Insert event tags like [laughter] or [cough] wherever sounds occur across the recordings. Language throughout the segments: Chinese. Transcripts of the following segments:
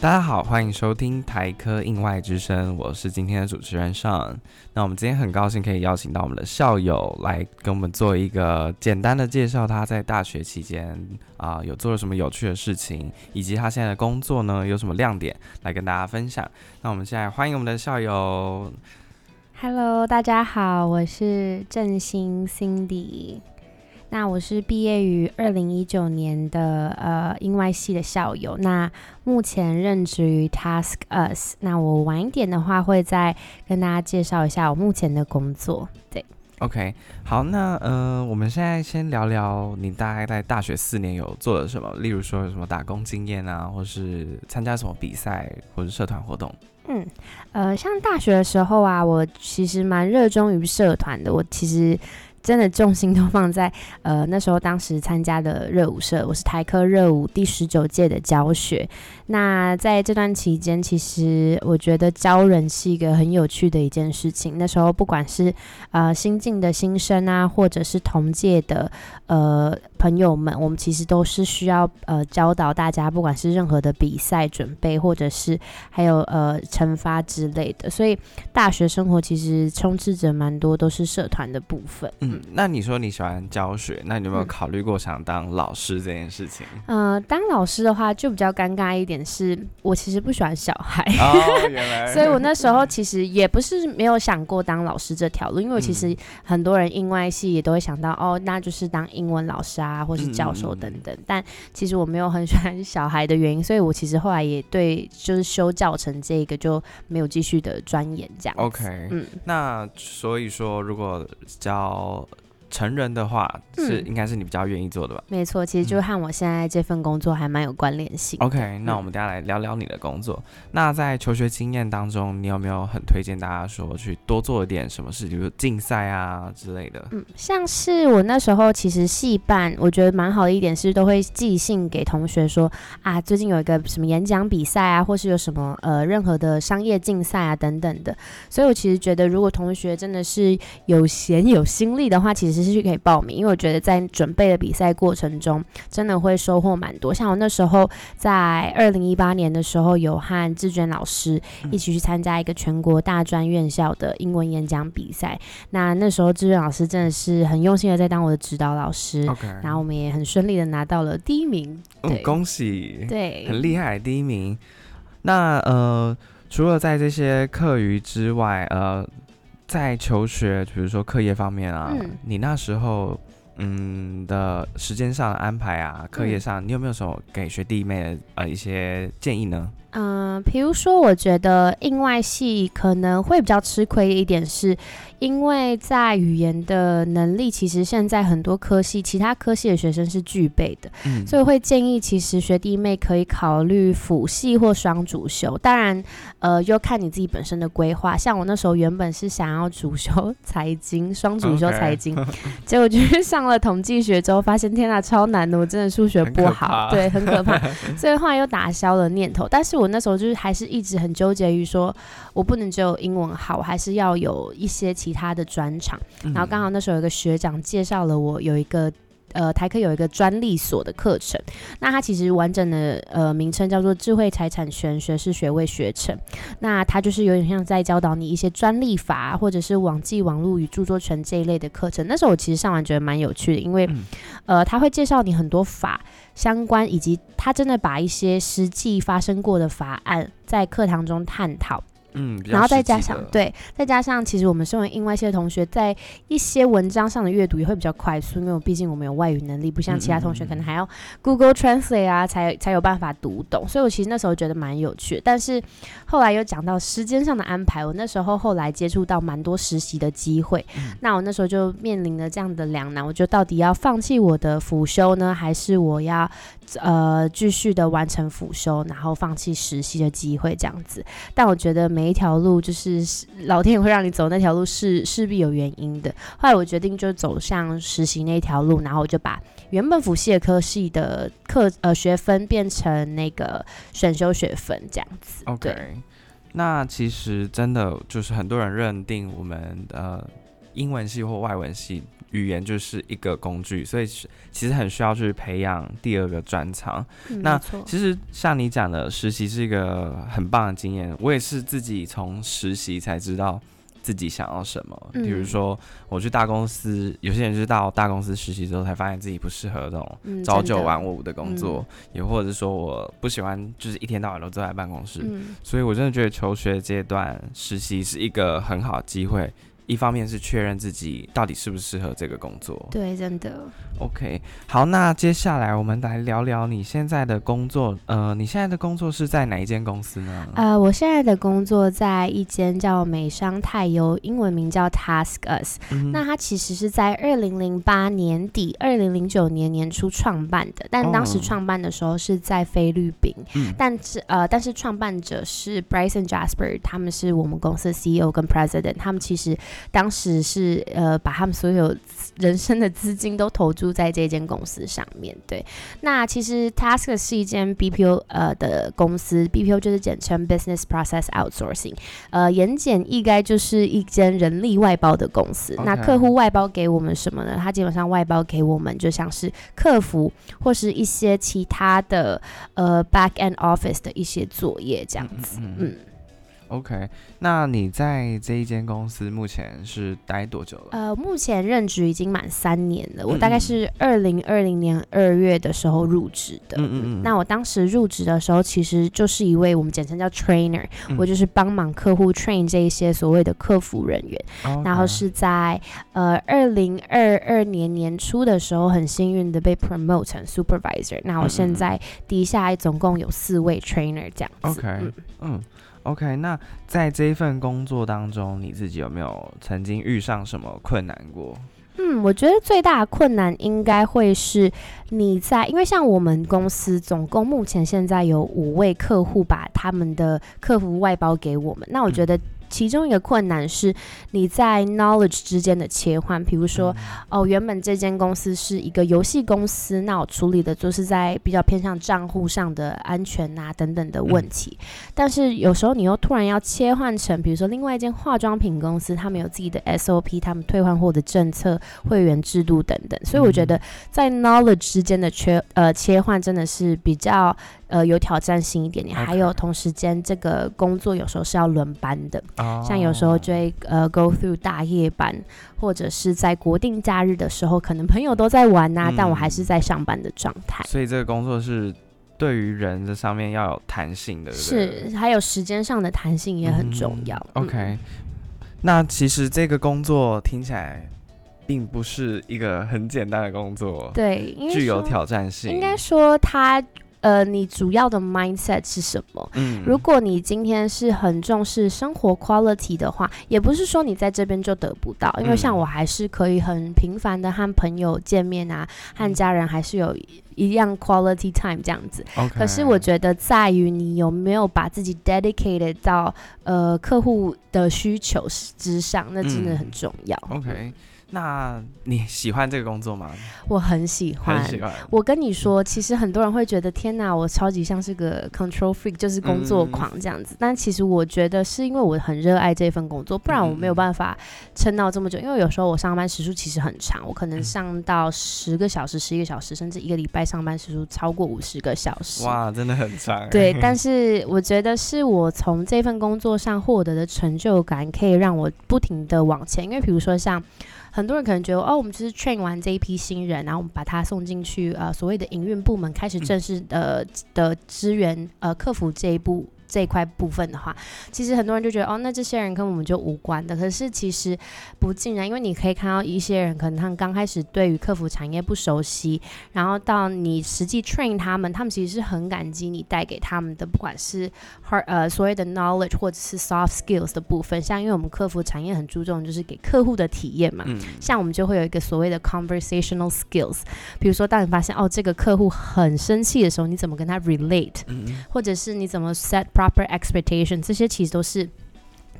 大家好，欢迎收听台科应外之声，我是今天的主持人尚。那我们今天很高兴可以邀请到我们的校友来跟我们做一个简单的介绍，他在大学期间啊有做了什么有趣的事情，以及他现在的工作呢有什么亮点来跟大家分享。那我们现在欢迎我们的校友。Hello，大家好，我是郑兴 Cindy。那我是毕业于二零一九年的呃英外系的校友，那目前任职于 Task Us。那我晚一点的话，会再跟大家介绍一下我目前的工作。对 OK，好，那呃，我们现在先聊聊你大概在大学四年有做了什么，例如说有什么打工经验啊，或是参加什么比赛或者社团活动。嗯，呃，像大学的时候啊，我其实蛮热衷于社团的。我其实真的重心都放在 [laughs] 呃那时候当时参加的热舞社，我是台科热舞第十九届的教学。那在这段期间，其实我觉得教人是一个很有趣的一件事情。那时候不管是呃新进的新生啊，或者是同届的呃朋友们，我们其实都是需要呃教导大家，不管是任何的比赛准备，或者是还有呃惩罚之类的。所以大学生活其实充斥着蛮多都是社团的部分。那你说你喜欢教学，那你有没有嗯考虑过想当老师这件事情？呃，当老师的话就比较尴尬一点是，我其实不喜欢小孩。哦，[laughs] 所以我那时候其实也不是没有想过当老师这条路，因为我其实很多人英外系也都会想到哦，那就是当英文老师啊，或是教授等等。但其实我没有很喜欢小孩的原因，所以我其实后来也对就是修教程这个就没有继续的钻研这样。OK，嗯，那所以说，如果教成人的话，是嗯应该是你比较愿意做的吧没错，其实就和我现在这份工作还蛮有关联性。？OK，那我们等一下来聊聊你的工作。那在求学经验当中，你有没有很推荐大家说去多做一点什么事，比如竞赛啊之类的？嗯，像是我那时候其实系办，我觉得蛮好的一点是，都会寄信给同学说啊，最近有一个什么演讲比赛啊，或是有什么呃任何的商业竞赛啊等等的。所以我其实觉得，如果同学真的是有闲有心力的话，其实是可以报名，因为我觉得在准备的比赛过程中，真的会收获蛮多。像我那时候在二零一八年的时候，有和志娟老师一起去参加一个全国大专院校的英文演讲比赛。那那时候志娟老师真的是很用心的在当我的指导老师，OK，然后我们也很顺利的拿到了第一名。嗯，恭喜，对，很厉害，第一名。那呃，除了在这些课余之外，呃，在求学，比如说课业方面啊，嗯你那时候嗯的时间上的安排啊，课业嗯上，你有没有什么给学弟妹的呃一些建议呢？嗯、比如说，我觉得印外系可能会比较吃亏一点，是因为在语言的能力，其实现在很多科系，其他科系的学生是具备的，嗯，所以会建议其实学弟妹可以考虑辅系或双主修。当然，呃，又看你自己本身的规划。像我那时候原本是想要主修 [laughs] 财经，双主修财经结果就是 [laughs] 上了统计学之后，发现天呐，超难的，我真的数学不好，对，很可怕。[laughs] 所以后来又打消了念头。但是我那时候就是还是一直很纠结于说，我不能只有英文好，我还是要有一些其他的专长。嗯然后刚好那时候有一个学长介绍了我有一个。呃，台科有一个专利所的课程，那它其实完整的呃名称叫做智慧财产权学士学位学程。那它就是有点像在教导你一些专利法啊或者是网际网络与著作权这一类的课程。那时候我其实上完觉得蛮有趣的，因为、嗯呃，他会介绍你很多法相关，以及他真的把一些实际发生过的法案在课堂中探讨。嗯，然后再加上对，再加上其实我们身为英外系的同学，在一些文章上的阅读也会比较快速，因为毕竟我们有外语能力，不像其他同学可能还要 Google Translate 啊，才才有办法读懂。所以我其实那时候觉得蛮有趣的，但是后来有讲到时间上的安排，我那时候后来接触到蛮多实习的机会，嗯那我那时候就面临了这样的两难，我就到底要放弃我的辅修呢，还是我要呃继续的完成辅修，然后放弃实习的机会这样子？但我觉得每一条路就是老天也会让你走那条路是势必有原因的。后来我决定就走向实习那条路，然后我就把原本辅系的科系的课呃学分变成那个选修学分这样子。OK，那其实真的就是很多人认定我们呃英文系或外文系语言就是一个工具，所以其实很需要去培养第二个专长。那其实像你讲的，实习是一个很棒的经验。我也是自己从实习才知道自己想要什么。比如说，我去大公司，有些人是到大公司实习之后才发现自己不适合这种朝九晚五的工作，也或者是说我不喜欢就是一天到晚都坐在办公室。所以我真的觉得求学阶段实习是一个很好的机会。一方面是确认自己到底适不适合这个工作，对，真的。OK，好，那接下来我们来聊聊你现在的工作。呃，你现在的工作是在哪一间公司呢？呃，我现在的工作在一间叫美商泰优，英文名叫 Task Us。那它其实是在二零零八年底、二零零九年年初创办的，但当时创办的时候是在菲律宾。嗯。但是呃，但是创办者是 Bryson Jasper，他们是我们公司 CEO 跟 President，他们其实。当时是呃，把他们所有人生的资金都投注在这间公司上面对。那其实 Task 是一间 BPO 呃的公司，BPO 就是简称 Business Process Outsourcing，呃，言简意赅就是一间人力外包的公司。那客户外包给我们什么呢？他基本上外包给我们就像是客服或是一些其他的呃 Back End Office 的一些作业这样子，嗯。OK，那你在这一间公司目前是待多久了？呃，目前任职已经满三年了。我大概是二零二零年二月的时候入职的。嗯嗯嗯。那我当时入职的时候，其实就是一位我们简称叫 trainer，我就是帮忙客户 train 这一些所谓的客服人员。然后是在呃二零二二年年初的时候，很幸运的被 promote 成 supervisor。那我现在底下总共有四位 trainer 这样子。OK，嗯。OK，那在这一份工作当中，你自己有没有曾经遇上什么困难过？嗯，我觉得最大的困难应该会是你在，因为像我们公司总共目前现在有五位客户把他们的客服外包给我们，那我觉得。其中一个困难是你在 knowledge 之间的切换，比如说，哦，原本这间公司是一个游戏公司，那我处理的就是在比较偏向账户上的安全啊等等的问题。但是有时候你又突然要切换成，比如说另外一间化妆品公司，他们有自己的 SOP，他们退换货的政策、会员制度等等。所以我觉得在 knowledge 之间的缺呃切换真的是比较。呃，有挑战性一点点，还有同时间这个工作有时候是要轮班的，像有时候就会呃 go through 大夜班，或者是在国定假日的时候，可能朋友都在玩呐，但我还是在上班的状态。所以这个工作是对于人这上面要有弹性的，是还有时间上的弹性也很重要。OK，那其实这个工作听起来并不是一个很简单的工作，对，具有挑战性。应该说它。呃，你主要的 mindset 是什么？嗯，如果你今天是很重视生活 quality 的话，也不是说你在这边就得不到，因为像我还是可以很频繁的和朋友见面啊，和家人还是有一样 quality time 这样子。可是我觉得在于你有没有把自己 dedicated 到呃客户的需求之上，那真的很重要。OK。那你喜欢这个工作吗？我很喜欢。很喜欢。我跟你说，其实很多人会觉得，天哪，我超级像是个 control freak，就是工作狂这样子。但其实我觉得是因为我很热爱这份工作，不然我没有办法撑到这么久。因为有时候我上班时数其实很长，我可能上到十个小时、十一个小时，甚至一个礼拜上班时数超过五十个小时。哇，真的很长。对，但是我觉得是我从这份工作上获得的成就感，可以让我不停的往前。因为比如说像。很多人可能觉得，哦，我们就是 train 完这一批新人，然后我们把他送进去，呃，所谓的营运部门，开始正式的的支援，呃，客服这一步。这一块部分的话，其实很多人就觉得哦，那这些人跟我们就无关的。可是其实不尽然，因为你可以看到一些人，可能他们刚开始对于客服产业不熟悉，然后到你实际 train 他们，他们其实是很感激你带给他们的，不管是 hard 呃所谓的 knowledge 或者是 soft skills 的部分。像因为我们客服产业很注重就是给客户的体验嘛，像我们就会有一个所谓的 conversational skills，比如说当你发现哦这个客户很生气的时候，你怎么跟他 relate，或者是你怎么 set proper expectation，这些其实都是。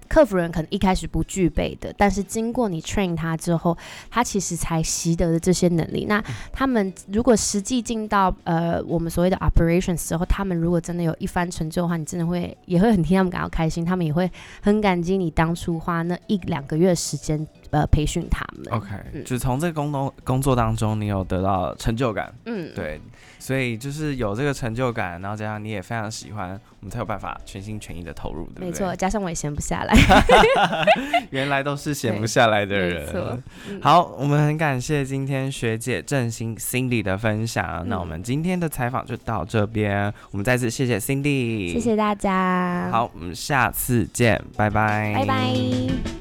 客服人可能一开始不具备的，但是经过你 train 他之后，他其实才习得的这些能力。那他们如果实际进到呃我们所谓的 operations 之后，他们如果真的有一番成就的话，你真的会也会很替他们感到开心，他们也会很感激你当初花那一两个月时间呃培训他们。OK，、嗯就是从这个工作工作当中，你有得到成就感，嗯，对，所以就是有这个成就感，然后加上你也非常喜欢，我们才有办法全心全意的投入，对不对？没错，，加上我也闲不下来。[laughs] 原来都是闲不下来的人。嗯好，我们很感谢今天学姐郑欣 Cindy 的分享，那我们今天的采访就到这边，我们再次谢谢 Cindy，谢谢大家，，好，我们下次见，拜拜，拜拜。